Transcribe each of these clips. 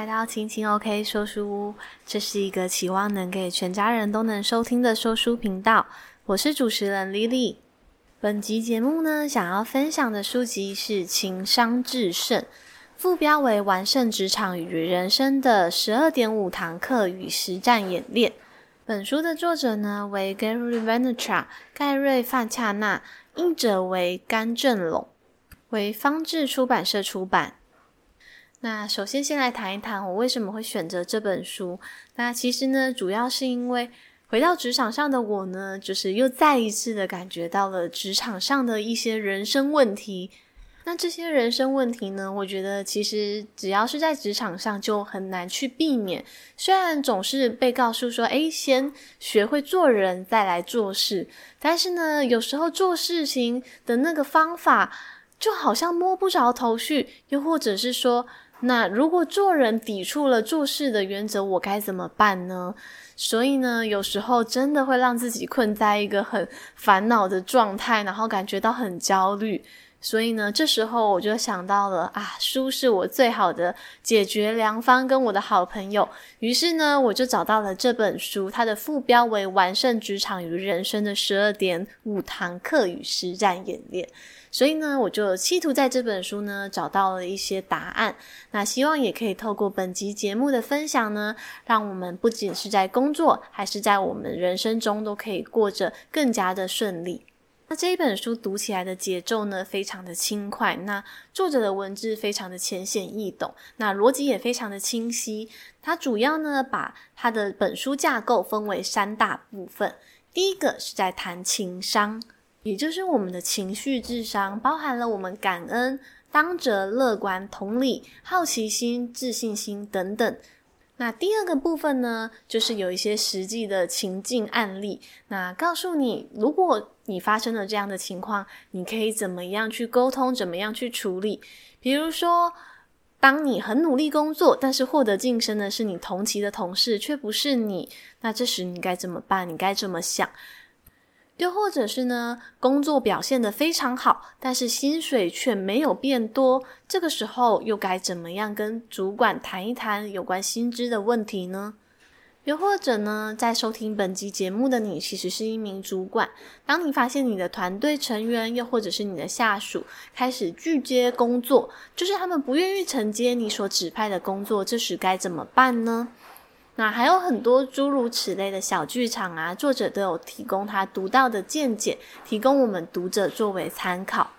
来到青青 OK 说书屋，这是一个期望能给全家人都能收听的说书频道。我是主持人 Lily。本集节目呢，想要分享的书籍是《情商致胜》，副标为“完胜职场与人生的十二点五堂课与实战演练”。本书的作者呢为 Gary Vaynerchuk 盖瑞·范恰纳，译者为甘正龙，为方智出版社出版。那首先，先来谈一谈我为什么会选择这本书。那其实呢，主要是因为回到职场上的我呢，就是又再一次的感觉到了职场上的一些人生问题。那这些人生问题呢，我觉得其实只要是在职场上就很难去避免。虽然总是被告诉说，诶，先学会做人，再来做事，但是呢，有时候做事情的那个方法就好像摸不着头绪，又或者是说，那如果做人抵触了做事的原则，我该怎么办呢？所以呢，有时候真的会让自己困在一个很烦恼的状态，然后感觉到很焦虑。所以呢，这时候我就想到了啊，书是我最好的解决良方，跟我的好朋友。于是呢，我就找到了这本书，它的副标为“完胜职场与人生的十二点五堂课与实战演练”。所以呢，我就企图在这本书呢找到了一些答案。那希望也可以透过本集节目的分享呢，让我们不仅是在工作，还是在我们人生中都可以过着更加的顺利。那这一本书读起来的节奏呢，非常的轻快。那作者的文字非常的浅显易懂，那逻辑也非常的清晰。它主要呢，把它的本书架构分为三大部分。第一个是在谈情商。也就是我们的情绪智商，包含了我们感恩、当责、乐观、同理、好奇心、自信心等等。那第二个部分呢，就是有一些实际的情境案例，那告诉你，如果你发生了这样的情况，你可以怎么样去沟通，怎么样去处理。比如说，当你很努力工作，但是获得晋升的是你同期的同事，却不是你，那这时你该怎么办？你该怎么想？又或者是呢，工作表现得非常好，但是薪水却没有变多，这个时候又该怎么样跟主管谈一谈有关薪资的问题呢？又或者呢，在收听本集节目的你，其实是一名主管，当你发现你的团队成员，又或者是你的下属开始拒接工作，就是他们不愿意承接你所指派的工作，这时该怎么办呢？那还有很多诸如此类的小剧场啊，作者都有提供他独到的见解，提供我们读者作为参考。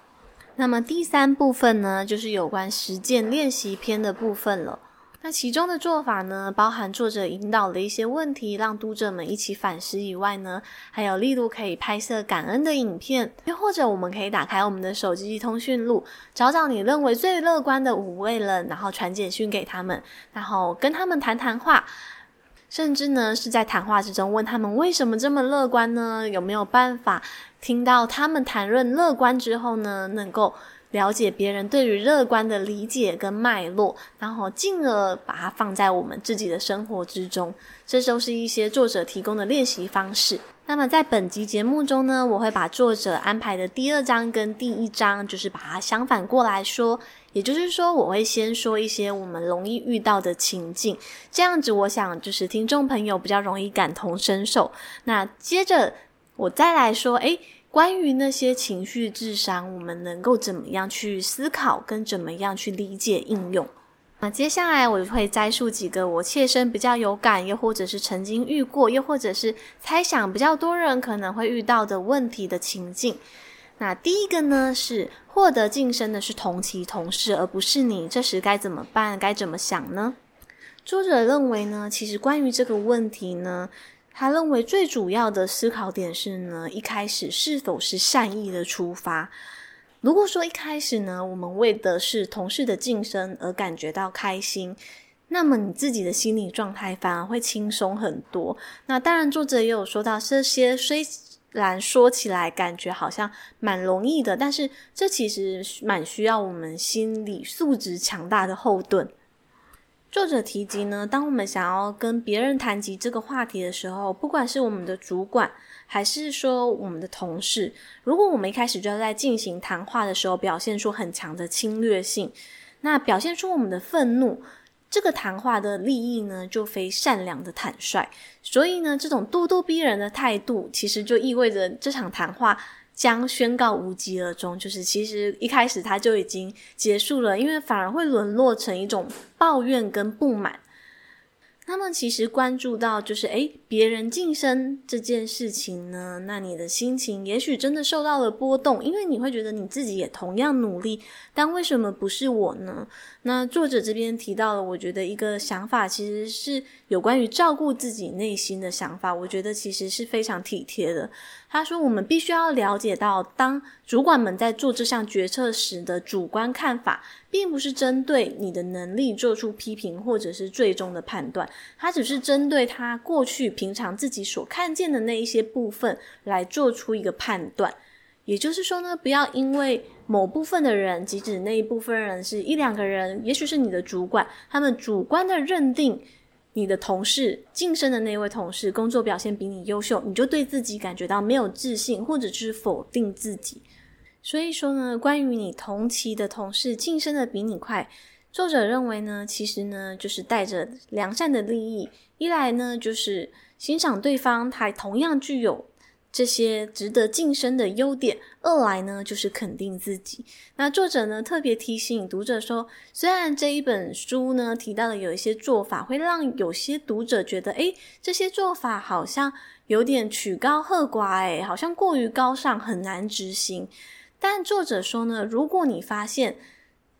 那么第三部分呢，就是有关实践练习篇的部分了。那其中的做法呢，包含作者引导的一些问题，让读者们一起反思以外呢，还有例如可以拍摄感恩的影片，又或者我们可以打开我们的手机通讯录，找找你认为最乐观的五位人，然后传简讯给他们，然后跟他们谈谈话。甚至呢，是在谈话之中问他们为什么这么乐观呢？有没有办法听到他们谈论乐观之后呢，能够了解别人对于乐观的理解跟脉络，然后进而把它放在我们自己的生活之中。这都是一些作者提供的练习方式。那么在本集节目中呢，我会把作者安排的第二章跟第一章，就是把它相反过来说。也就是说，我会先说一些我们容易遇到的情境，这样子，我想就是听众朋友比较容易感同身受。那接着我再来说，诶，关于那些情绪智商，我们能够怎么样去思考，跟怎么样去理解应用。那接下来我会摘述几个我切身比较有感，又或者是曾经遇过，又或者是猜想比较多人可能会遇到的问题的情境。那第一个呢，是获得晋升的是同期同事，而不是你，这时该怎么办？该怎么想呢？作者认为呢，其实关于这个问题呢，他认为最主要的思考点是呢，一开始是否是善意的出发。如果说一开始呢，我们为的是同事的晋升而感觉到开心，那么你自己的心理状态反而会轻松很多。那当然，作者也有说到这些虽。然说起来感觉好像蛮容易的，但是这其实蛮需要我们心理素质强大的后盾。作者提及呢，当我们想要跟别人谈及这个话题的时候，不管是我们的主管，还是说我们的同事，如果我们一开始就在进行谈话的时候表现出很强的侵略性，那表现出我们的愤怒，这个谈话的利益呢，就非善良的坦率。所以呢，这种咄咄逼人的态度，其实就意味着这场谈话将宣告无疾而终。就是其实一开始他就已经结束了，因为反而会沦落成一种抱怨跟不满。他们其实关注到就是，诶，别人晋升这件事情呢，那你的心情也许真的受到了波动，因为你会觉得你自己也同样努力，但为什么不是我呢？那作者这边提到了，我觉得一个想法其实是有关于照顾自己内心的想法，我觉得其实是非常体贴的。他说，我们必须要了解到，当主管们在做这项决策时的主观看法，并不是针对你的能力做出批评或者是最终的判断，他只是针对他过去平常自己所看见的那一些部分来做出一个判断。也就是说呢，不要因为某部分的人，即使那一部分人是一两个人，也许是你的主管，他们主观的认定你的同事晋升的那位同事工作表现比你优秀，你就对自己感觉到没有自信，或者是否定自己。所以说呢，关于你同期的同事晋升的比你快，作者认为呢，其实呢就是带着良善的利益，一来呢就是欣赏对方，他同样具有这些值得晋升的优点；二来呢就是肯定自己。那作者呢特别提醒读者说，虽然这一本书呢提到了有一些做法会让有些读者觉得，诶，这些做法好像有点曲高和寡，诶，好像过于高尚，很难执行。但作者说呢，如果你发现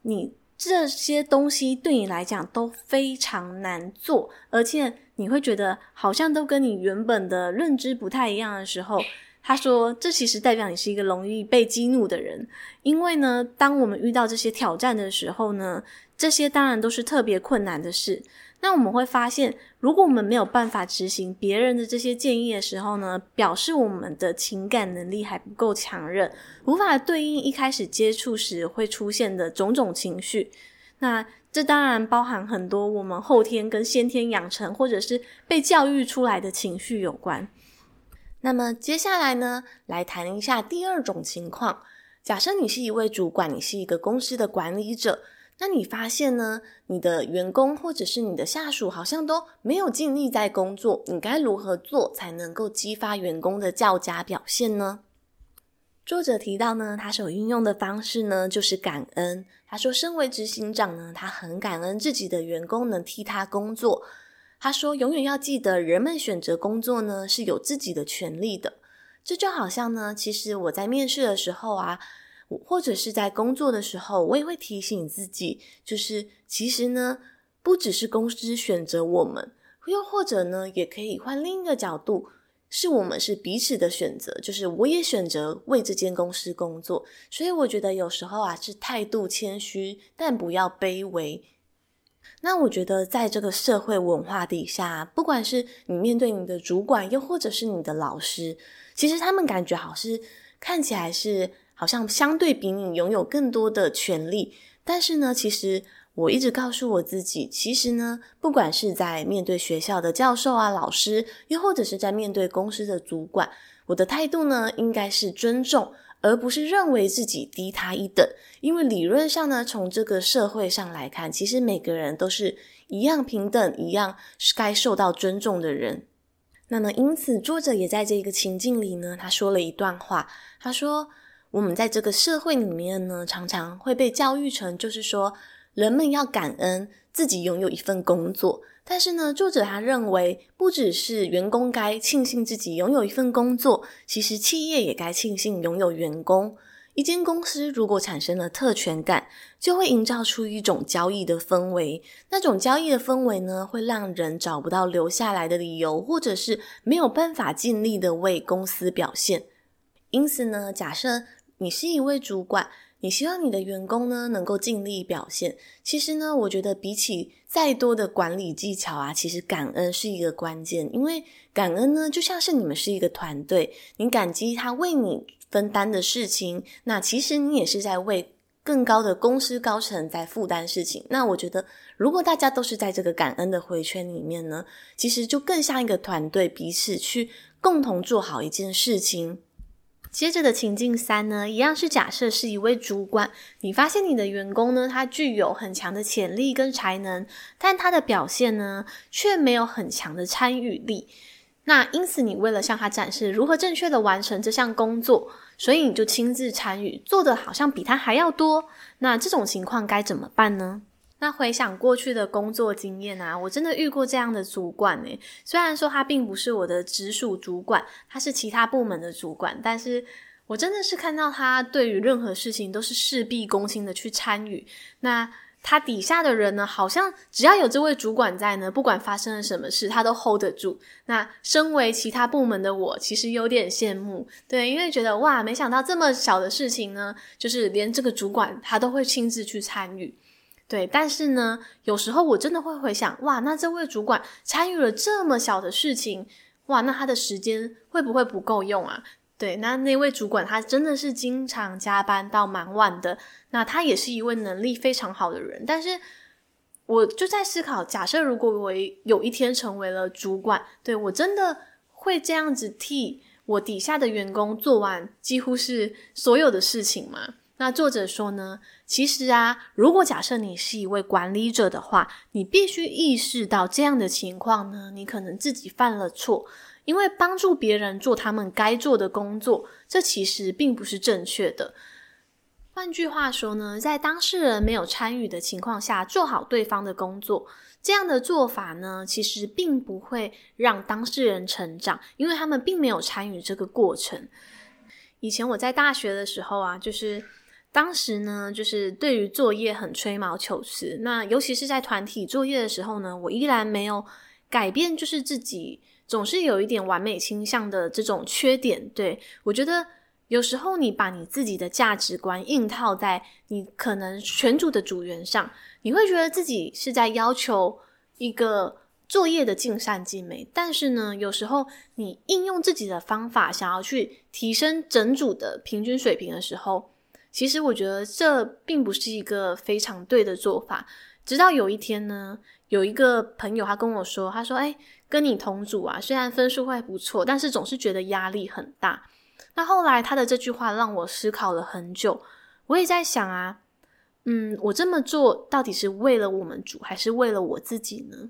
你这些东西对你来讲都非常难做，而且你会觉得好像都跟你原本的认知不太一样的时候，他说这其实代表你是一个容易被激怒的人，因为呢，当我们遇到这些挑战的时候呢，这些当然都是特别困难的事。那我们会发现，如果我们没有办法执行别人的这些建议的时候呢，表示我们的情感能力还不够强韧，无法对应一开始接触时会出现的种种情绪。那这当然包含很多我们后天跟先天养成，或者是被教育出来的情绪有关。那么接下来呢，来谈一下第二种情况。假设你是一位主管，你是一个公司的管理者。那你发现呢，你的员工或者是你的下属好像都没有尽力在工作，你该如何做才能够激发员工的较佳表现呢？作者提到呢，他所运用的方式呢，就是感恩。他说，身为执行长呢，他很感恩自己的员工能替他工作。他说，永远要记得，人们选择工作呢，是有自己的权利的。这就好像呢，其实我在面试的时候啊。或者是在工作的时候，我也会提醒自己，就是其实呢，不只是公司选择我们，又或者呢，也可以换另一个角度，是我们是彼此的选择，就是我也选择为这间公司工作。所以我觉得有时候啊，是态度谦虚，但不要卑微。那我觉得在这个社会文化底下，不管是你面对你的主管，又或者是你的老师，其实他们感觉好是看起来是。好像相对比你拥有更多的权利，但是呢，其实我一直告诉我自己，其实呢，不管是在面对学校的教授啊、老师，又或者是在面对公司的主管，我的态度呢，应该是尊重，而不是认为自己低他一等。因为理论上呢，从这个社会上来看，其实每个人都是一样平等，一样是该受到尊重的人。那么，因此作者也在这个情境里呢，他说了一段话，他说。我们在这个社会里面呢，常常会被教育成，就是说，人们要感恩自己拥有一份工作。但是呢，作者他认为，不只是员工该庆幸自己拥有一份工作，其实企业也该庆幸拥有员工。一间公司如果产生了特权感，就会营造出一种交易的氛围。那种交易的氛围呢，会让人找不到留下来的理由，或者是没有办法尽力的为公司表现。因此呢，假设你是一位主管，你希望你的员工呢能够尽力表现。其实呢，我觉得比起再多的管理技巧啊，其实感恩是一个关键。因为感恩呢，就像是你们是一个团队，你感激他为你分担的事情，那其实你也是在为更高的公司高层在负担事情。那我觉得，如果大家都是在这个感恩的回圈里面呢，其实就更像一个团队，彼此去共同做好一件事情。接着的情境三呢，一样是假设是一位主管，你发现你的员工呢，他具有很强的潜力跟才能，但他的表现呢，却没有很强的参与力。那因此，你为了向他展示如何正确的完成这项工作，所以你就亲自参与，做的好像比他还要多。那这种情况该怎么办呢？那回想过去的工作经验啊，我真的遇过这样的主管诶。虽然说他并不是我的直属主管，他是其他部门的主管，但是我真的是看到他对于任何事情都是事必躬亲的去参与。那他底下的人呢，好像只要有这位主管在呢，不管发生了什么事，他都 hold 得住。那身为其他部门的我，其实有点羡慕，对，因为觉得哇，没想到这么小的事情呢，就是连这个主管他都会亲自去参与。对，但是呢，有时候我真的会回想，哇，那这位主管参与了这么小的事情，哇，那他的时间会不会不够用啊？对，那那位主管他真的是经常加班到蛮晚的，那他也是一位能力非常好的人，但是我就在思考，假设如果我有一天成为了主管，对，我真的会这样子替我底下的员工做完几乎是所有的事情吗？那作者说呢，其实啊，如果假设你是一位管理者的话，你必须意识到这样的情况呢，你可能自己犯了错，因为帮助别人做他们该做的工作，这其实并不是正确的。换句话说呢，在当事人没有参与的情况下，做好对方的工作，这样的做法呢，其实并不会让当事人成长，因为他们并没有参与这个过程。以前我在大学的时候啊，就是。当时呢，就是对于作业很吹毛求疵。那尤其是在团体作业的时候呢，我依然没有改变，就是自己总是有一点完美倾向的这种缺点。对，我觉得有时候你把你自己的价值观硬套在你可能全组的组员上，你会觉得自己是在要求一个作业的尽善尽美。但是呢，有时候你应用自己的方法，想要去提升整组的平均水平的时候，其实我觉得这并不是一个非常对的做法。直到有一天呢，有一个朋友他跟我说，他说：“哎，跟你同组啊，虽然分数会不错，但是总是觉得压力很大。”那后来他的这句话让我思考了很久。我也在想啊，嗯，我这么做到底是为了我们组，还是为了我自己呢？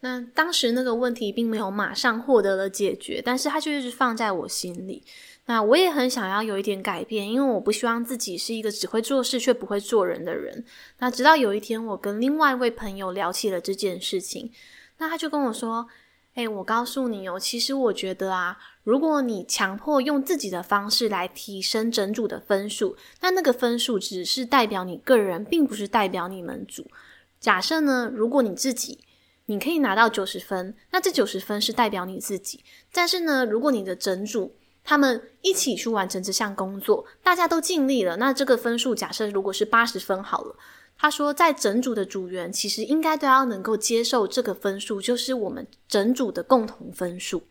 那当时那个问题并没有马上获得了解决，但是它就一直放在我心里。那我也很想要有一点改变，因为我不希望自己是一个只会做事却不会做人的人。那直到有一天，我跟另外一位朋友聊起了这件事情，那他就跟我说：“诶，我告诉你哦，其实我觉得啊，如果你强迫用自己的方式来提升整组的分数，那那个分数只是代表你个人，并不是代表你们组。假设呢，如果你自己你可以拿到九十分，那这九十分是代表你自己。但是呢，如果你的整组他们一起去完成这项工作，大家都尽力了。那这个分数假设如果是八十分好了，他说在整组的组员其实应该都要能够接受这个分数，就是我们整组的共同分数。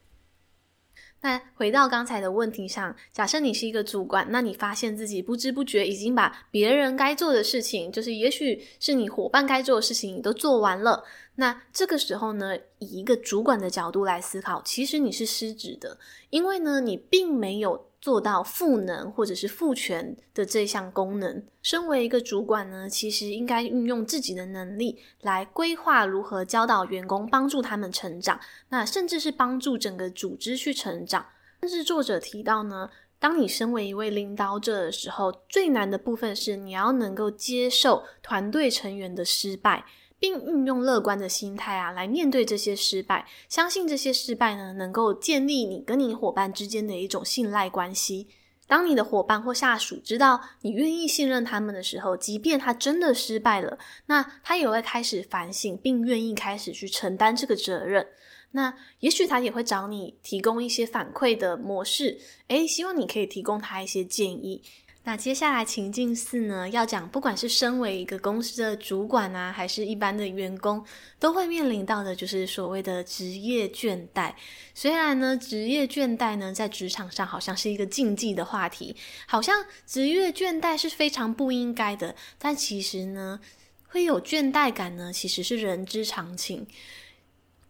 那回到刚才的问题上，假设你是一个主管，那你发现自己不知不觉已经把别人该做的事情，就是也许是你伙伴该做的事情，你都做完了。那这个时候呢，以一个主管的角度来思考，其实你是失职的，因为呢，你并没有。做到赋能或者是赋权的这项功能，身为一个主管呢，其实应该运用自己的能力来规划如何教导员工，帮助他们成长，那甚至是帮助整个组织去成长。甚至作者提到呢，当你身为一位领导者的时候，最难的部分是你要能够接受团队成员的失败。并运用乐观的心态啊，来面对这些失败，相信这些失败呢，能够建立你跟你伙伴之间的一种信赖关系。当你的伙伴或下属知道你愿意信任他们的时候，即便他真的失败了，那他也会开始反省，并愿意开始去承担这个责任。那也许他也会找你提供一些反馈的模式，诶，希望你可以提供他一些建议。那接下来情境四呢，要讲不管是身为一个公司的主管啊，还是一般的员工，都会面临到的就是所谓的职业倦怠。虽然呢，职业倦怠呢，在职场上好像是一个禁忌的话题，好像职业倦怠是非常不应该的，但其实呢，会有倦怠感呢，其实是人之常情。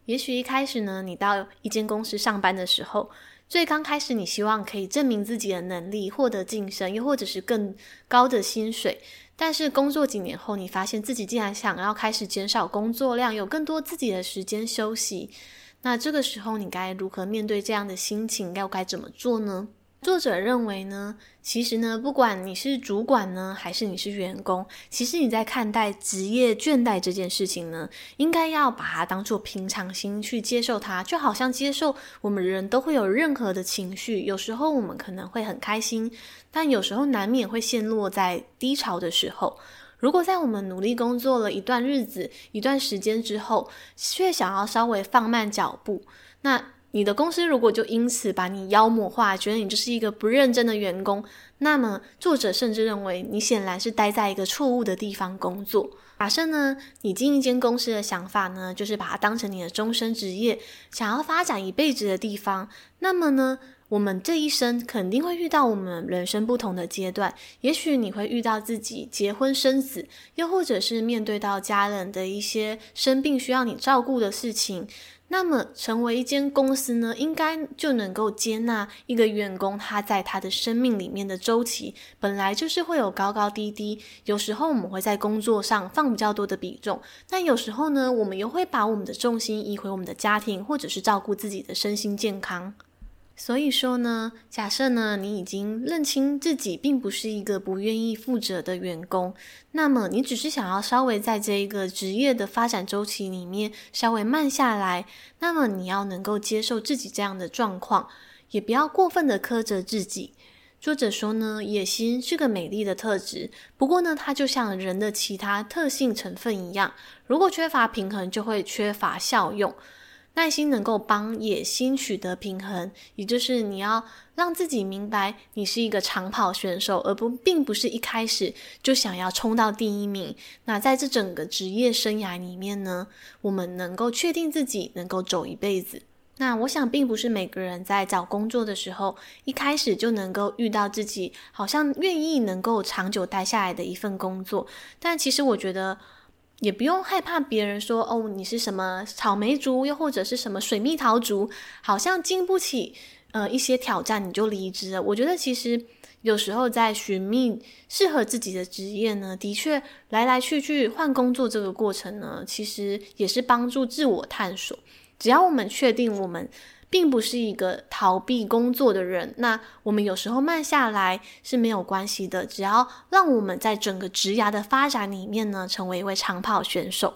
也许一开始呢，你到一间公司上班的时候，最刚开始，你希望可以证明自己的能力，获得晋升，又或者是更高的薪水。但是工作几年后，你发现自己竟然想要开始减少工作量，有更多自己的时间休息。那这个时候，你该如何面对这样的心情？要该怎么做呢？作者认为呢，其实呢，不管你是主管呢，还是你是员工，其实你在看待职业倦怠这件事情呢，应该要把它当做平常心去接受它，就好像接受我们人都会有任何的情绪，有时候我们可能会很开心，但有时候难免会陷落在低潮的时候。如果在我们努力工作了一段日子、一段时间之后，却想要稍微放慢脚步，那你的公司如果就因此把你妖魔化，觉得你就是一个不认真的员工，那么作者甚至认为你显然是待在一个错误的地方工作。假设呢，你进一间公司的想法呢，就是把它当成你的终身职业，想要发展一辈子的地方，那么呢，我们这一生肯定会遇到我们人生不同的阶段，也许你会遇到自己结婚生子，又或者是面对到家人的一些生病需要你照顾的事情。那么，成为一间公司呢，应该就能够接纳一个员工，他在他的生命里面的周期，本来就是会有高高低低。有时候我们会在工作上放比较多的比重，但有时候呢，我们又会把我们的重心移回我们的家庭，或者是照顾自己的身心健康。所以说呢，假设呢，你已经认清自己并不是一个不愿意负责的员工，那么你只是想要稍微在这一个职业的发展周期里面稍微慢下来，那么你要能够接受自己这样的状况，也不要过分的苛责自己。作者说呢，野心是个美丽的特质，不过呢，它就像人的其他特性成分一样，如果缺乏平衡，就会缺乏效用。耐心能够帮野心取得平衡，也就是你要让自己明白，你是一个长跑选手，而不并不是一开始就想要冲到第一名。那在这整个职业生涯里面呢，我们能够确定自己能够走一辈子。那我想，并不是每个人在找工作的时候，一开始就能够遇到自己好像愿意能够长久待下来的一份工作。但其实我觉得。也不用害怕别人说哦，你是什么草莓族，又或者是什么水蜜桃族，好像经不起呃一些挑战你就离职了。我觉得其实有时候在寻觅适合自己的职业呢，的确来来去去换工作这个过程呢，其实也是帮助自我探索。只要我们确定我们。并不是一个逃避工作的人，那我们有时候慢下来是没有关系的，只要让我们在整个职涯的发展里面呢，成为一位长跑选手。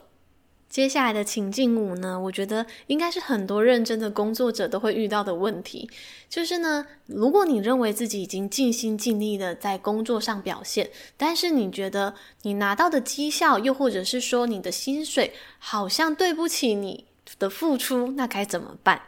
接下来的情境五呢，我觉得应该是很多认真的工作者都会遇到的问题，就是呢，如果你认为自己已经尽心尽力的在工作上表现，但是你觉得你拿到的绩效，又或者是说你的薪水，好像对不起你的付出，那该怎么办？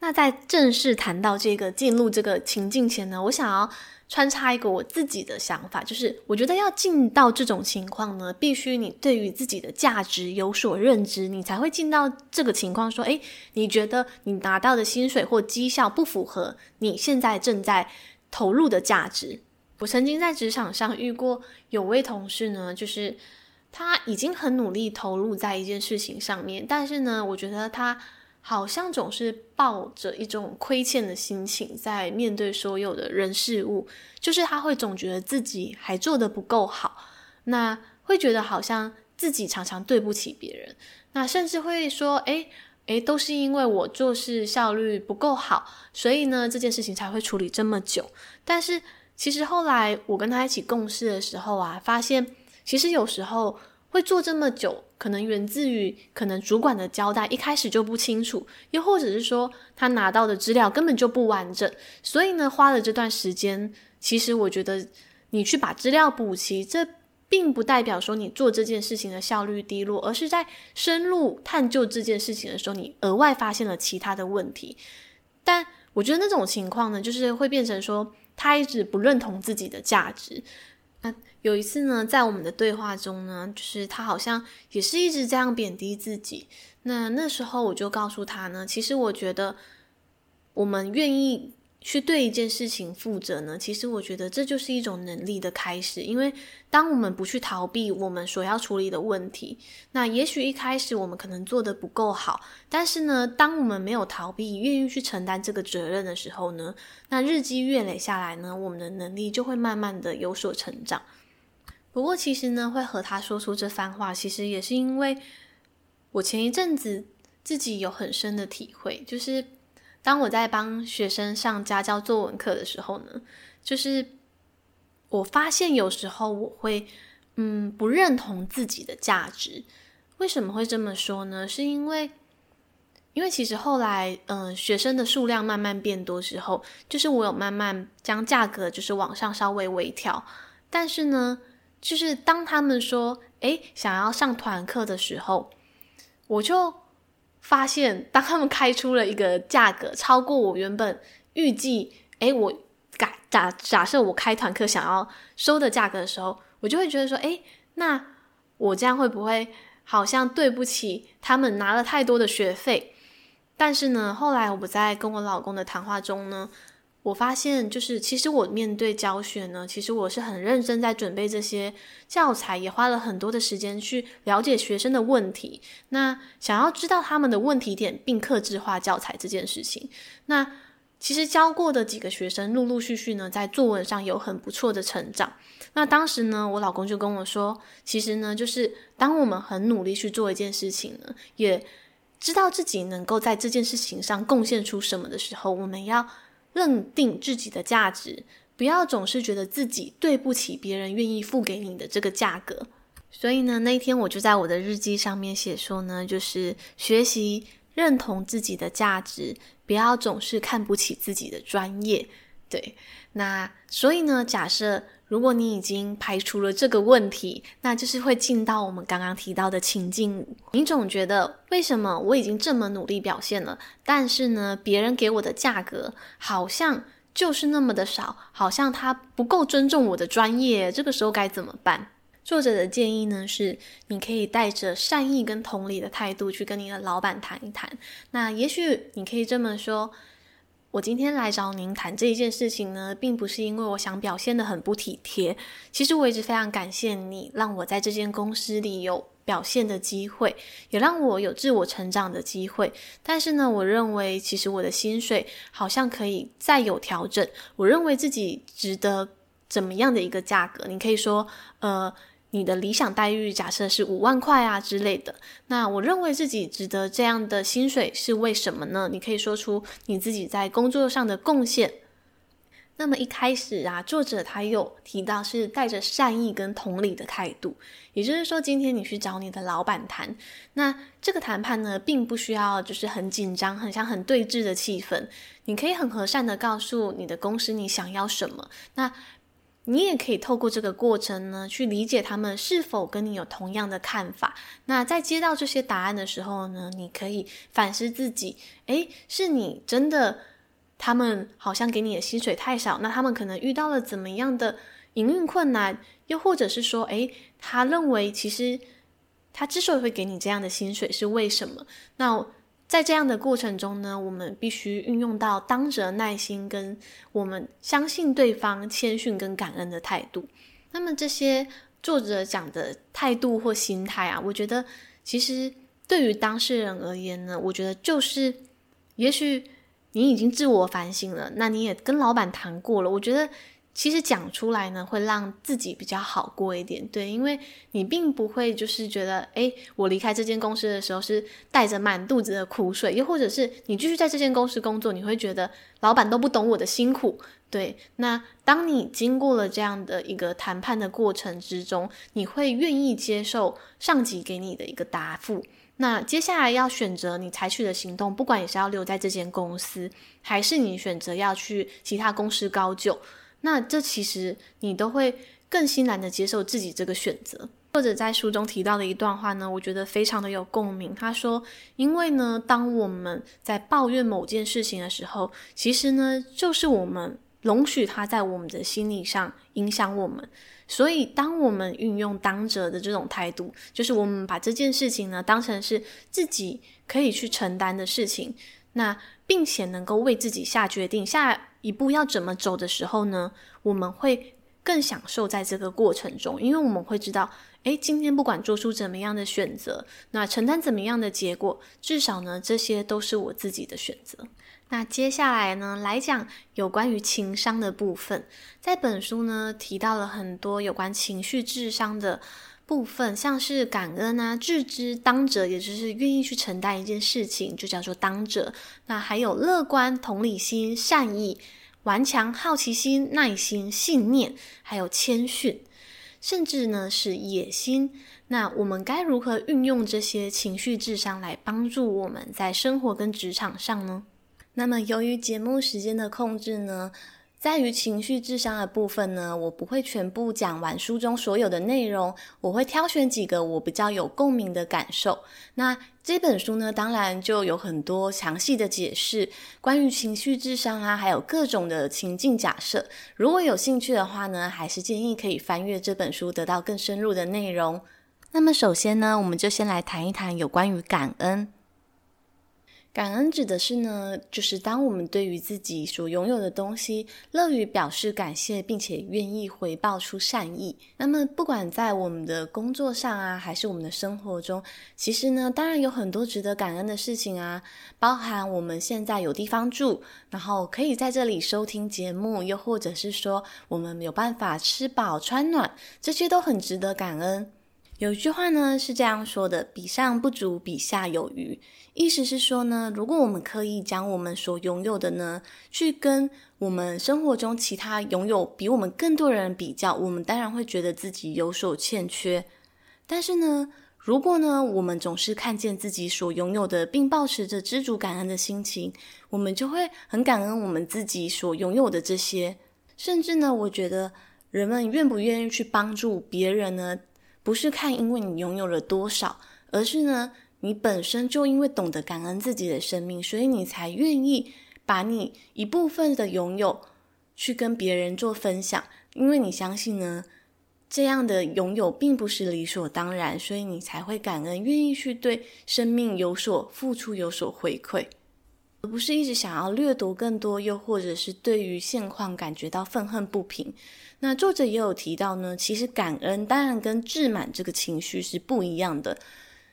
那在正式谈到这个进入这个情境前呢，我想要穿插一个我自己的想法，就是我觉得要进到这种情况呢，必须你对于自己的价值有所认知，你才会进到这个情况。说，诶，你觉得你拿到的薪水或绩效不符合你现在正在投入的价值。我曾经在职场上遇过有位同事呢，就是他已经很努力投入在一件事情上面，但是呢，我觉得他。好像总是抱着一种亏欠的心情在面对所有的人事物，就是他会总觉得自己还做得不够好，那会觉得好像自己常常对不起别人，那甚至会说，诶诶，都是因为我做事效率不够好，所以呢，这件事情才会处理这么久。但是其实后来我跟他一起共事的时候啊，发现其实有时候会做这么久。可能源自于可能主管的交代一开始就不清楚，又或者是说他拿到的资料根本就不完整，所以呢，花了这段时间，其实我觉得你去把资料补齐，这并不代表说你做这件事情的效率低落，而是在深入探究这件事情的时候，你额外发现了其他的问题。但我觉得那种情况呢，就是会变成说他一直不认同自己的价值。那有一次呢，在我们的对话中呢，就是他好像也是一直这样贬低自己。那那时候我就告诉他呢，其实我觉得我们愿意去对一件事情负责呢？其实我觉得这就是一种能力的开始。因为当我们不去逃避我们所要处理的问题，那也许一开始我们可能做得不够好，但是呢，当我们没有逃避，愿意去承担这个责任的时候呢，那日积月累下来呢，我们的能力就会慢慢的有所成长。不过其实呢，会和他说出这番话，其实也是因为我前一阵子自己有很深的体会，就是。当我在帮学生上家教作文课的时候呢，就是我发现有时候我会嗯不认同自己的价值。为什么会这么说呢？是因为因为其实后来嗯、学生的数量慢慢变多之后，就是我有慢慢将价格就是往上稍微微调。但是呢，就是当他们说诶想要上团课的时候，我就。发现，当他们开出了一个价格超过我原本预计，诶，我假假假设我开团课想要收的价格的时候，我就会觉得说，诶，那我这样会不会好像对不起他们拿了太多的学费？但是呢，后来我在跟我老公的谈话中呢。我发现，就是其实我面对教学呢，其实我是很认真在准备这些教材，也花了很多的时间去了解学生的问题。那想要知道他们的问题点，并克制化教材这件事情。那其实教过的几个学生，陆陆续续呢，在作文上有很不错的成长。那当时呢，我老公就跟我说，其实呢，就是当我们很努力去做一件事情呢，也知道自己能够在这件事情上贡献出什么的时候，我们要。认定自己的价值，不要总是觉得自己对不起别人愿意付给你的这个价格。所以呢，那一天我就在我的日记上面写说呢，就是学习认同自己的价值，不要总是看不起自己的专业。对，那所以呢，假设。如果你已经排除了这个问题，那就是会进到我们刚刚提到的情境。你总觉得为什么我已经这么努力表现了，但是呢，别人给我的价格好像就是那么的少，好像他不够尊重我的专业。这个时候该怎么办？作者的建议呢是，你可以带着善意跟同理的态度去跟你的老板谈一谈。那也许你可以这么说。我今天来找您谈这一件事情呢，并不是因为我想表现得很不体贴。其实我一直非常感谢你，让我在这间公司里有表现的机会，也让我有自我成长的机会。但是呢，我认为其实我的薪水好像可以再有调整。我认为自己值得怎么样的一个价格？你可以说，呃。你的理想待遇假设是五万块啊之类的，那我认为自己值得这样的薪水是为什么呢？你可以说出你自己在工作上的贡献。那么一开始啊，作者他有提到是带着善意跟同理的态度，也就是说，今天你去找你的老板谈，那这个谈判呢，并不需要就是很紧张、很像很对峙的气氛，你可以很和善的告诉你的公司你想要什么，那。你也可以透过这个过程呢，去理解他们是否跟你有同样的看法。那在接到这些答案的时候呢，你可以反思自己，诶，是你真的，他们好像给你的薪水太少，那他们可能遇到了怎么样的营运困难，又或者是说，诶，他认为其实他之所以会给你这样的薪水是为什么？那。在这样的过程中呢，我们必须运用到当责耐心跟我们相信对方谦逊跟感恩的态度。那么这些作者讲的态度或心态啊，我觉得其实对于当事人而言呢，我觉得就是，也许你已经自我反省了，那你也跟老板谈过了，我觉得。其实讲出来呢，会让自己比较好过一点，对，因为你并不会就是觉得，诶，我离开这间公司的时候是带着满肚子的苦水，又或者是你继续在这间公司工作，你会觉得老板都不懂我的辛苦，对。那当你经过了这样的一个谈判的过程之中，你会愿意接受上级给你的一个答复。那接下来要选择你采取的行动，不管你是要留在这间公司，还是你选择要去其他公司高就。那这其实你都会更欣然的接受自己这个选择。作者在书中提到的一段话呢，我觉得非常的有共鸣。他说：“因为呢，当我们在抱怨某件事情的时候，其实呢，就是我们容许它在我们的心理上影响我们。所以，当我们运用当责的这种态度，就是我们把这件事情呢当成是自己可以去承担的事情，那并且能够为自己下决定下。”一步要怎么走的时候呢，我们会更享受在这个过程中，因为我们会知道，诶，今天不管做出怎么样的选择，那承担怎么样的结果，至少呢，这些都是我自己的选择。那接下来呢，来讲有关于情商的部分，在本书呢提到了很多有关情绪智商的部分，像是感恩啊、致知、当者，也就是愿意去承担一件事情，就叫做当者。那还有乐观、同理心、善意。顽强、好奇心、耐心、信念，还有谦逊，甚至呢是野心。那我们该如何运用这些情绪智商来帮助我们在生活跟职场上呢？那么由于节目时间的控制呢，在于情绪智商的部分呢，我不会全部讲完书中所有的内容，我会挑选几个我比较有共鸣的感受。那这本书呢，当然就有很多详细的解释，关于情绪智商啊，还有各种的情境假设。如果有兴趣的话呢，还是建议可以翻阅这本书，得到更深入的内容。那么首先呢，我们就先来谈一谈有关于感恩。感恩指的是呢，就是当我们对于自己所拥有的东西，乐于表示感谢，并且愿意回报出善意。那么，不管在我们的工作上啊，还是我们的生活中，其实呢，当然有很多值得感恩的事情啊，包含我们现在有地方住，然后可以在这里收听节目，又或者是说我们有办法吃饱穿暖，这些都很值得感恩。有一句话呢是这样说的：“比上不足，比下有余。”意思是说呢，如果我们可以将我们所拥有的呢，去跟我们生活中其他拥有比我们更多人比较，我们当然会觉得自己有所欠缺。但是呢，如果呢，我们总是看见自己所拥有的，并抱持着知足感恩的心情，我们就会很感恩我们自己所拥有的这些。甚至呢，我觉得人们愿不愿意去帮助别人呢？不是看因为你拥有了多少，而是呢，你本身就因为懂得感恩自己的生命，所以你才愿意把你一部分的拥有去跟别人做分享。因为你相信呢，这样的拥有并不是理所当然，所以你才会感恩，愿意去对生命有所付出、有所回馈，而不是一直想要掠夺更多，又或者是对于现况感觉到愤恨不平。那作者也有提到呢，其实感恩当然跟自满这个情绪是不一样的。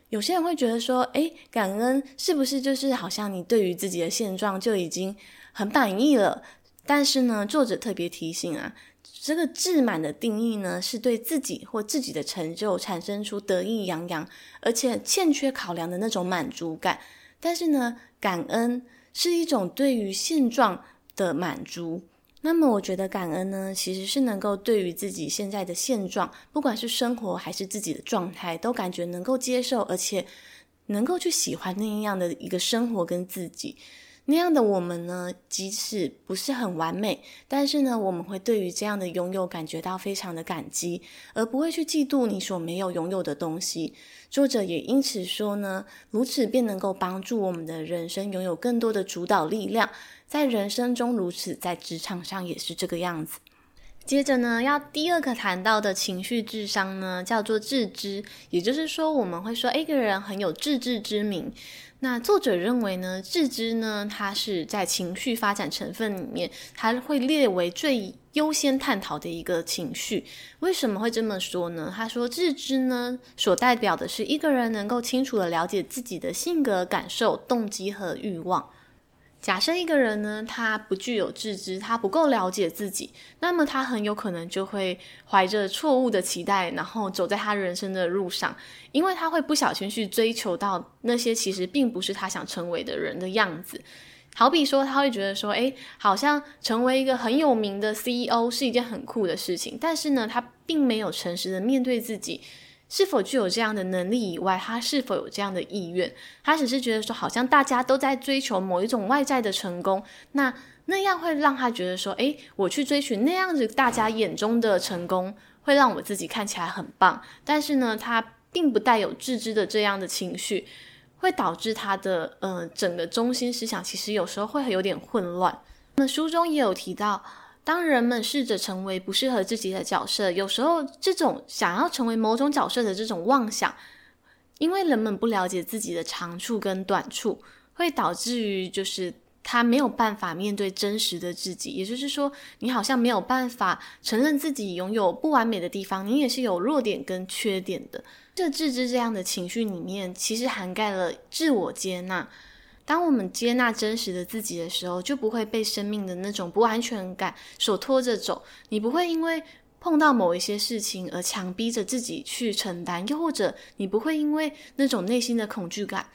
有些人会觉得说，诶，感恩是不是就是好像你对于自己的现状就已经很满意了？但是呢，作者特别提醒啊，这个自满的定义呢，是对自己或自己的成就产生出得意洋洋，而且欠缺考量的那种满足感。但是呢，感恩是一种对于现状的满足。那么，我觉得感恩呢，其实是能够对于自己现在的现状，不管是生活还是自己的状态，都感觉能够接受，而且能够去喜欢那样的一个生活跟自己。那样的我们呢，即使不是很完美，但是呢，我们会对于这样的拥有感觉到非常的感激，而不会去嫉妒你所没有拥有的东西。作者也因此说呢，如此便能够帮助我们的人生拥有更多的主导力量。在人生中如此，在职场上也是这个样子。接着呢，要第二个谈到的情绪智商呢，叫做自知，也就是说，我们会说，一个人很有自知之明。那作者认为呢，自知呢，它是在情绪发展成分里面，它会列为最优先探讨的一个情绪。为什么会这么说呢？他说，自知呢，所代表的是一个人能够清楚的了解自己的性格、感受、动机和欲望。假设一个人呢，他不具有自知，他不够了解自己，那么他很有可能就会怀着错误的期待，然后走在他人生的路上，因为他会不小心去追求到那些其实并不是他想成为的人的样子。好比说，他会觉得说，诶，好像成为一个很有名的 CEO 是一件很酷的事情，但是呢，他并没有诚实的面对自己。是否具有这样的能力以外，他是否有这样的意愿？他只是觉得说，好像大家都在追求某一种外在的成功，那那样会让他觉得说，诶，我去追寻那样子大家眼中的成功，会让我自己看起来很棒。但是呢，他并不带有自知的这样的情绪，会导致他的呃整个中心思想其实有时候会有点混乱。那书中也有提到。当人们试着成为不适合自己的角色，有时候这种想要成为某种角色的这种妄想，因为人们不了解自己的长处跟短处，会导致于就是他没有办法面对真实的自己，也就是说，你好像没有办法承认自己拥有不完美的地方，你也是有弱点跟缺点的。这自知这样的情绪里面，其实涵盖了自我接纳。当我们接纳真实的自己的时候，就不会被生命的那种不安全感所拖着走。你不会因为碰到某一些事情而强逼着自己去承担，又或者你不会因为那种内心的恐惧感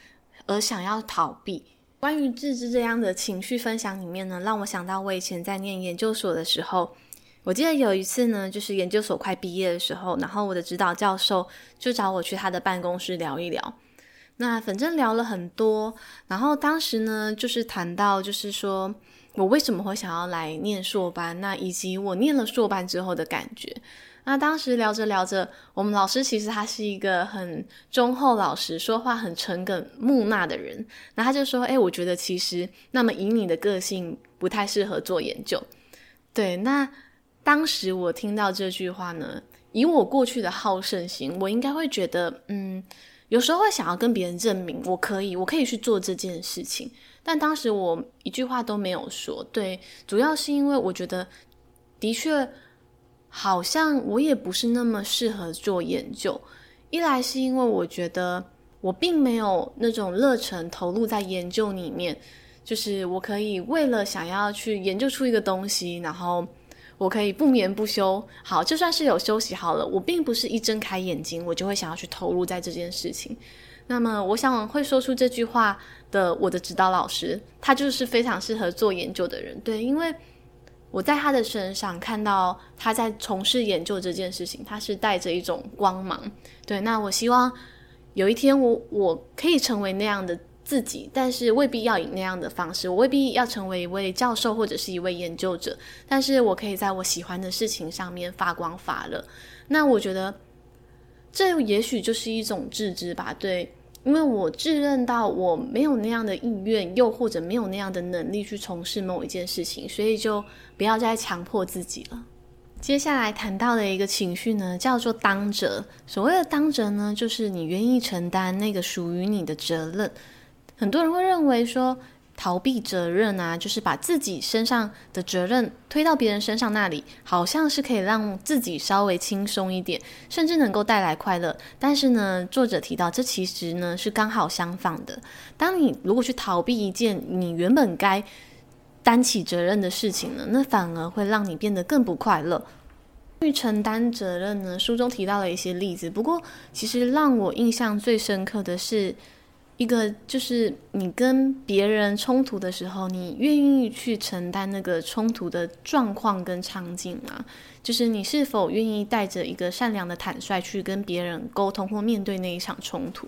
而想要逃避。关于自知这样的情绪分享里面呢，让我想到我以前在念研究所的时候，我记得有一次呢，就是研究所快毕业的时候，然后我的指导教授就找我去他的办公室聊一聊。那反正聊了很多，然后当时呢，就是谈到就是说我为什么会想要来念硕班，那以及我念了硕班之后的感觉。那当时聊着聊着，我们老师其实他是一个很忠厚老实、说话很诚恳、木讷的人。那他就说：“诶，我觉得其实那么以你的个性，不太适合做研究。”对，那当时我听到这句话呢，以我过去的好胜心，我应该会觉得，嗯，有时候会想要跟别人证明我可以，我可以去做这件事情。但当时我一句话都没有说。对，主要是因为我觉得，的确。好像我也不是那么适合做研究，一来是因为我觉得我并没有那种热忱投入在研究里面，就是我可以为了想要去研究出一个东西，然后我可以不眠不休。好，就算是有休息好了，我并不是一睁开眼睛我就会想要去投入在这件事情。那么，我想会说出这句话的我的指导老师，他就是非常适合做研究的人，对，因为。我在他的身上看到他在从事研究这件事情，他是带着一种光芒。对，那我希望有一天我我可以成为那样的自己，但是未必要以那样的方式，我未必要成为一位教授或者是一位研究者，但是我可以在我喜欢的事情上面发光发热。那我觉得这也许就是一种自知吧，对。因为我自认到我没有那样的意愿，又或者没有那样的能力去从事某一件事情，所以就不要再强迫自己了。接下来谈到的一个情绪呢，叫做当责。所谓的当责呢，就是你愿意承担那个属于你的责任。很多人会认为说，逃避责任啊，就是把自己身上的责任推到别人身上那里，好像是可以让自己稍微轻松一点，甚至能够带来快乐。但是呢，作者提到，这其实呢是刚好相反的。当你如果去逃避一件你原本该担起责任的事情呢，那反而会让你变得更不快乐。去承担责任呢，书中提到了一些例子，不过其实让我印象最深刻的是。一个就是你跟别人冲突的时候，你愿意去承担那个冲突的状况跟场景吗？就是你是否愿意带着一个善良的坦率去跟别人沟通或面对那一场冲突？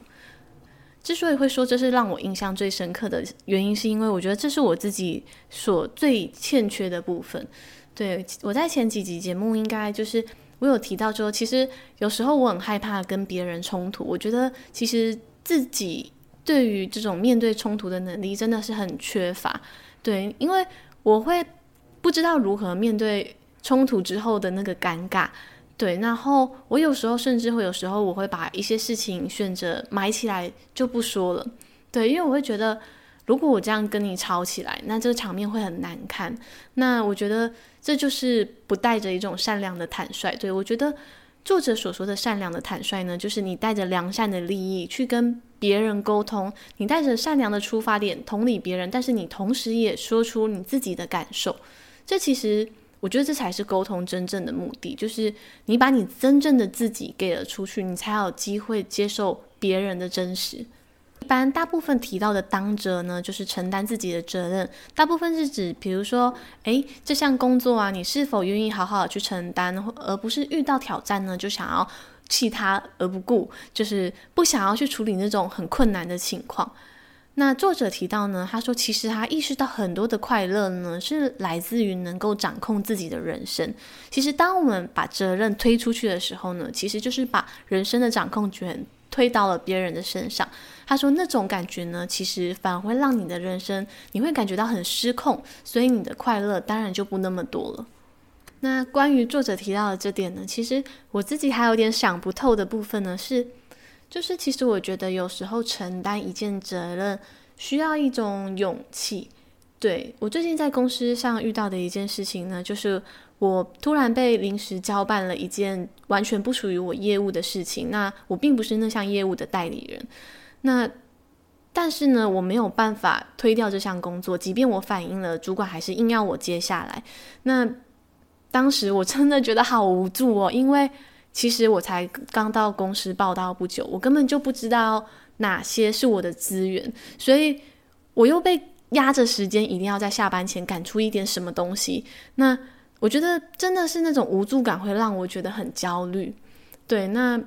之所以会说这是让我印象最深刻的原因，是因为我觉得这是我自己所最欠缺的部分。对，我在前几集节目应该就是我有提到说，其实有时候我很害怕跟别人冲突，我觉得其实自己。对于这种面对冲突的能力真的是很缺乏，对，因为我会不知道如何面对冲突之后的那个尴尬，对，然后我有时候甚至会有时候我会把一些事情选择埋起来就不说了，对，因为我会觉得如果我这样跟你吵起来，那这个场面会很难看，那我觉得这就是不带着一种善良的坦率，对，我觉得。作者所说的善良的坦率呢，就是你带着良善的利益去跟别人沟通，你带着善良的出发点同理别人，但是你同时也说出你自己的感受。这其实我觉得这才是沟通真正的目的，就是你把你真正的自己给了出去，你才有机会接受别人的真实。一般大部分提到的当责呢，就是承担自己的责任。大部分是指，比如说，诶，这项工作啊，你是否愿意好好的去承担，而不是遇到挑战呢，就想要弃他而不顾，就是不想要去处理那种很困难的情况。那作者提到呢，他说，其实他意识到很多的快乐呢，是来自于能够掌控自己的人生。其实，当我们把责任推出去的时候呢，其实就是把人生的掌控权推到了别人的身上。他说：“那种感觉呢，其实反而会让你的人生，你会感觉到很失控，所以你的快乐当然就不那么多了。”那关于作者提到的这点呢，其实我自己还有点想不透的部分呢，是，就是其实我觉得有时候承担一件责任需要一种勇气，对，我最近在公司上遇到的一件事情呢，就是我突然被临时交办了一件完全不属于我业务的事情。那我并不是那项业务的代理人，那但是呢，我没有办法推掉这项工作，即便我反映了，主管还是硬要我接下来。那当时我真的觉得好无助哦，因为其实我才刚到公司报道不久，我根本就不知道哪些是我的资源，所以我又被。压着时间，一定要在下班前赶出一点什么东西。那我觉得真的是那种无助感，会让我觉得很焦虑。对，那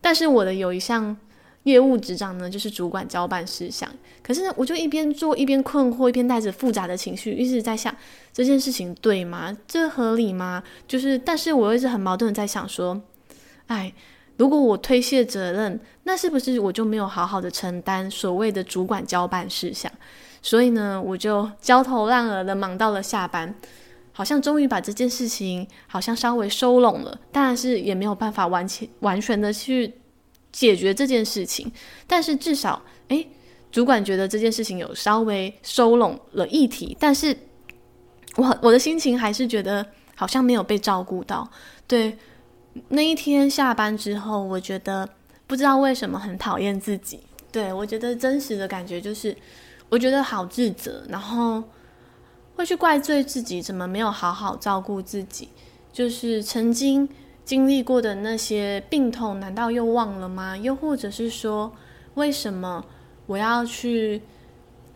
但是我的有一项业务执掌呢，就是主管交办事项。可是呢我就一边做一边困惑，一边带着复杂的情绪，一直在想这件事情对吗？这合理吗？就是，但是我又一直很矛盾的在想说，哎。如果我推卸责任，那是不是我就没有好好的承担所谓的主管交办事项？所以呢，我就焦头烂额的忙到了下班，好像终于把这件事情好像稍微收拢了，当然是也没有办法完全完全的去解决这件事情，但是至少，诶，主管觉得这件事情有稍微收拢了议题，但是我我的心情还是觉得好像没有被照顾到，对。那一天下班之后，我觉得不知道为什么很讨厌自己。对，我觉得真实的感觉就是，我觉得好自责，然后会去怪罪自己怎么没有好好照顾自己。就是曾经经历过的那些病痛，难道又忘了吗？又或者是说，为什么我要去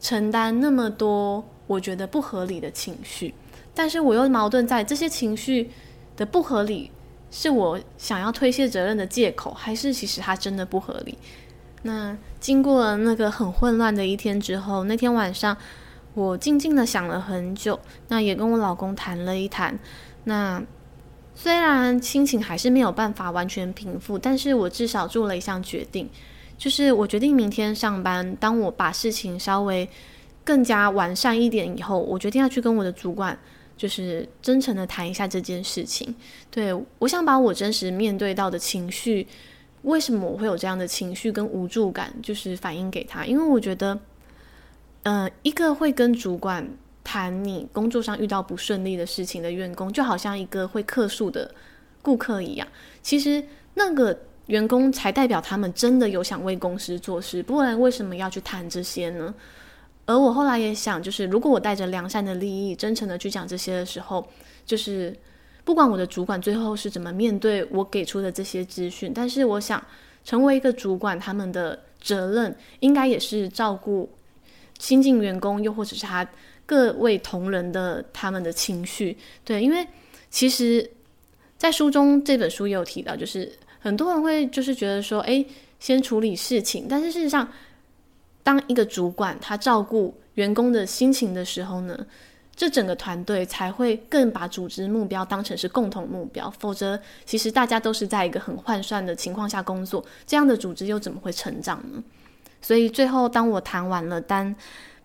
承担那么多我觉得不合理的情绪？但是我又矛盾在这些情绪的不合理。是我想要推卸责任的借口，还是其实它真的不合理？那经过了那个很混乱的一天之后，那天晚上我静静的想了很久，那也跟我老公谈了一谈。那虽然心情还是没有办法完全平复，但是我至少做了一项决定，就是我决定明天上班，当我把事情稍微更加完善一点以后，我决定要去跟我的主管。就是真诚的谈一下这件事情，对，我想把我真实面对到的情绪，为什么我会有这样的情绪跟无助感，就是反映给他，因为我觉得，呃，一个会跟主管谈你工作上遇到不顺利的事情的员工，就好像一个会客诉的顾客一样，其实那个员工才代表他们真的有想为公司做事，不然为什么要去谈这些呢？而我后来也想，就是如果我带着良善的利益，真诚的去讲这些的时候，就是不管我的主管最后是怎么面对我给出的这些资讯，但是我想成为一个主管，他们的责任应该也是照顾新进员工，又或者是他各位同仁的他们的情绪。对，因为其实，在书中这本书也有提到，就是很多人会就是觉得说，诶，先处理事情，但是事实上。当一个主管他照顾员工的心情的时候呢，这整个团队才会更把组织目标当成是共同目标。否则，其实大家都是在一个很换算的情况下工作，这样的组织又怎么会成长呢？所以最后，当我谈完了单，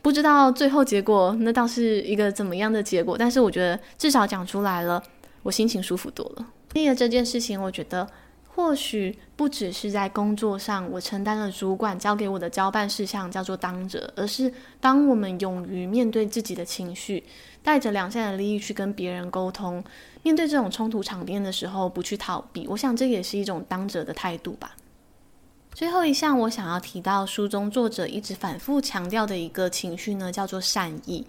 不知道最后结果那倒是一个怎么样的结果。但是我觉得至少讲出来了，我心情舒服多了。第二这件事情，我觉得。或许不只是在工作上，我承担了主管交给我的交办事项，叫做当责，而是当我们勇于面对自己的情绪，带着两善的利益去跟别人沟通，面对这种冲突场面的时候，不去逃避。我想这也是一种当责的态度吧。最后一项，我想要提到书中作者一直反复强调的一个情绪呢，叫做善意。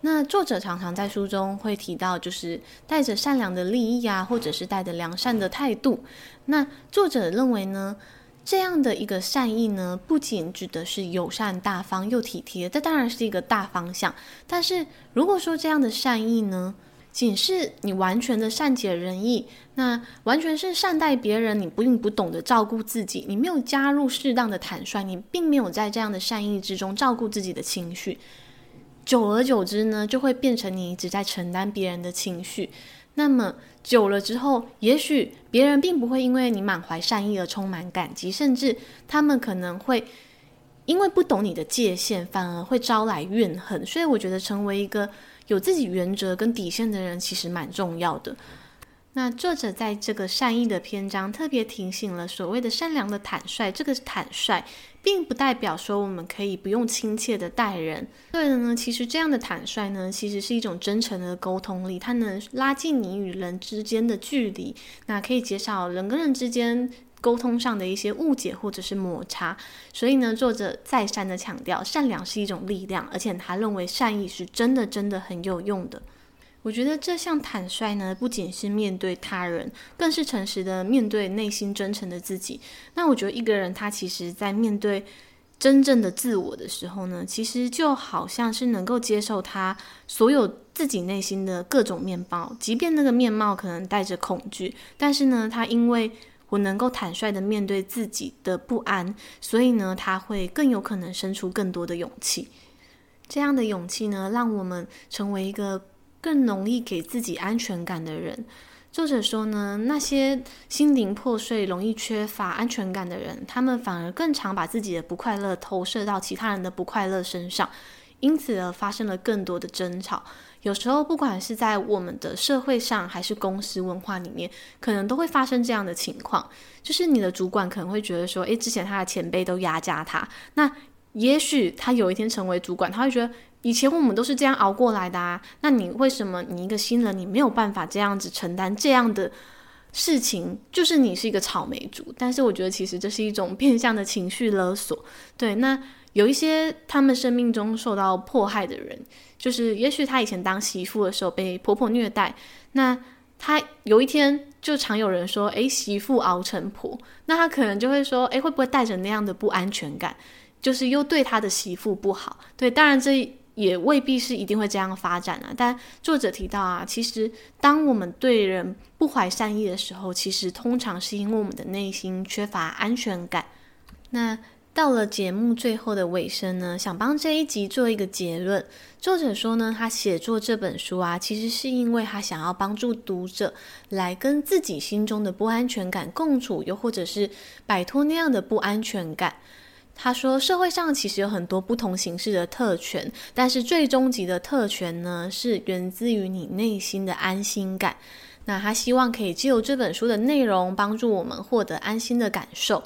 那作者常常在书中会提到，就是带着善良的利益啊，或者是带着良善的态度。那作者认为呢，这样的一个善意呢，不仅指的是友善、大方又体贴，这当然是一个大方向。但是如果说这样的善意呢，仅是你完全的善解人意，那完全是善待别人，你并不懂得照顾自己，你没有加入适当的坦率，你并没有在这样的善意之中照顾自己的情绪。久而久之呢，就会变成你一直在承担别人的情绪。那么久了之后，也许别人并不会因为你满怀善意而充满感激，甚至他们可能会因为不懂你的界限，反而会招来怨恨。所以我觉得，成为一个有自己原则跟底线的人，其实蛮重要的。那作者在这个善意的篇章特别提醒了所谓的善良的坦率，这个坦率。并不代表说我们可以不用亲切的待人。对了呢，其实这样的坦率呢，其实是一种真诚的沟通力，它能拉近你与人之间的距离，那可以减少人跟人之间沟通上的一些误解或者是摩擦。所以呢，作者再三的强调，善良是一种力量，而且他认为善意是真的真的很有用的。我觉得这项坦率呢，不仅是面对他人，更是诚实的面对内心真诚的自己。那我觉得一个人他其实，在面对真正的自我的时候呢，其实就好像是能够接受他所有自己内心的各种面貌，即便那个面貌可能带着恐惧，但是呢，他因为我能够坦率的面对自己的不安，所以呢，他会更有可能生出更多的勇气。这样的勇气呢，让我们成为一个。更容易给自己安全感的人，作者说呢，那些心灵破碎、容易缺乏安全感的人，他们反而更常把自己的不快乐投射到其他人的不快乐身上，因此而发生了更多的争吵。有时候，不管是在我们的社会上，还是公司文化里面，可能都会发生这样的情况，就是你的主管可能会觉得说，诶，之前他的前辈都压榨他，那也许他有一天成为主管，他会觉得。以前我们都是这样熬过来的啊，那你为什么你一个新人，你没有办法这样子承担这样的事情？就是你是一个草莓族，但是我觉得其实这是一种 变相的情绪勒索。对，那有一些他们生命中受到迫害的人，就是也许他以前当媳妇的时候被婆婆虐待，那他有一天就常有人说，诶，媳妇熬成婆，那他可能就会说，诶，会不会带着那样的不安全感，就是又对他的媳妇不好？对，当然这。也未必是一定会这样发展啊，但作者提到啊，其实当我们对人不怀善意的时候，其实通常是因为我们的内心缺乏安全感。那到了节目最后的尾声呢，想帮这一集做一个结论。作者说呢，他写作这本书啊，其实是因为他想要帮助读者来跟自己心中的不安全感共处，又或者是摆脱那样的不安全感。他说：“社会上其实有很多不同形式的特权，但是最终极的特权呢，是源自于你内心的安心感。那他希望可以借由这本书的内容，帮助我们获得安心的感受。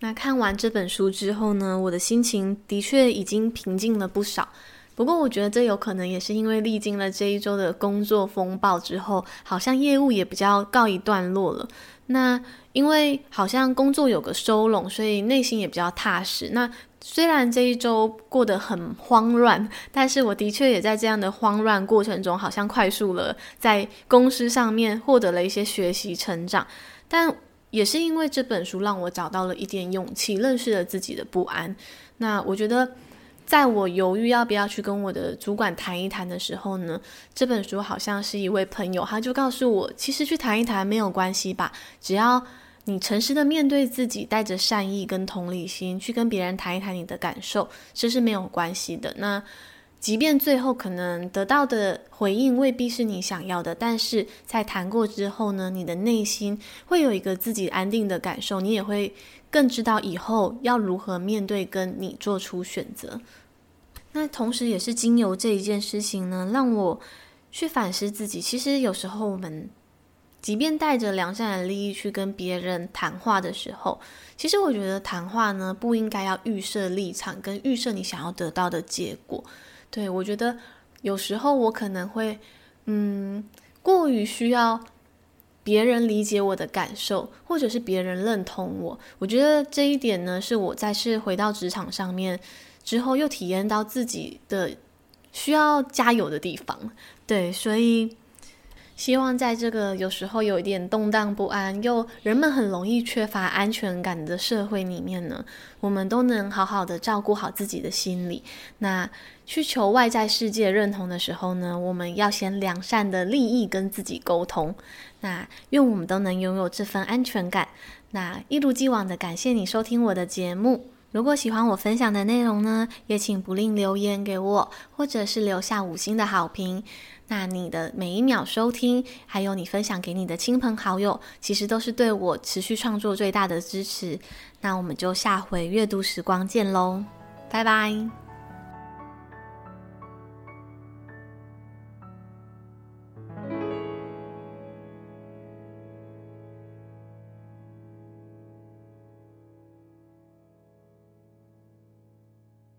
那看完这本书之后呢，我的心情的确已经平静了不少。不过，我觉得这有可能也是因为历经了这一周的工作风暴之后，好像业务也比较告一段落了。”那因为好像工作有个收拢，所以内心也比较踏实。那虽然这一周过得很慌乱，但是我的确也在这样的慌乱过程中，好像快速了在公司上面获得了一些学习成长。但也是因为这本书让我找到了一点勇气，认识了自己的不安。那我觉得。在我犹豫要不要去跟我的主管谈一谈的时候呢，这本书好像是一位朋友，他就告诉我，其实去谈一谈没有关系吧，只要你诚实的面对自己，带着善意跟同理心去跟别人谈一谈你的感受，这是没有关系的。那即便最后可能得到的回应未必是你想要的，但是在谈过之后呢，你的内心会有一个自己安定的感受，你也会。更知道以后要如何面对，跟你做出选择。那同时，也是经由这一件事情呢，让我去反思自己。其实有时候，我们即便带着良善的利益去跟别人谈话的时候，其实我觉得谈话呢，不应该要预设立场，跟预设你想要得到的结果。对，我觉得有时候我可能会，嗯，过于需要。别人理解我的感受，或者是别人认同我，我觉得这一点呢，是我再次回到职场上面之后，又体验到自己的需要加油的地方。对，所以希望在这个有时候有一点动荡不安，又人们很容易缺乏安全感的社会里面呢，我们都能好好的照顾好自己的心理。那去求外在世界认同的时候呢，我们要先良善的利益跟自己沟通。那愿我们都能拥有这份安全感。那一如既往的感谢你收听我的节目。如果喜欢我分享的内容呢，也请不吝留言给我，或者是留下五星的好评。那你的每一秒收听，还有你分享给你的亲朋好友，其实都是对我持续创作最大的支持。那我们就下回阅读时光见喽，拜拜。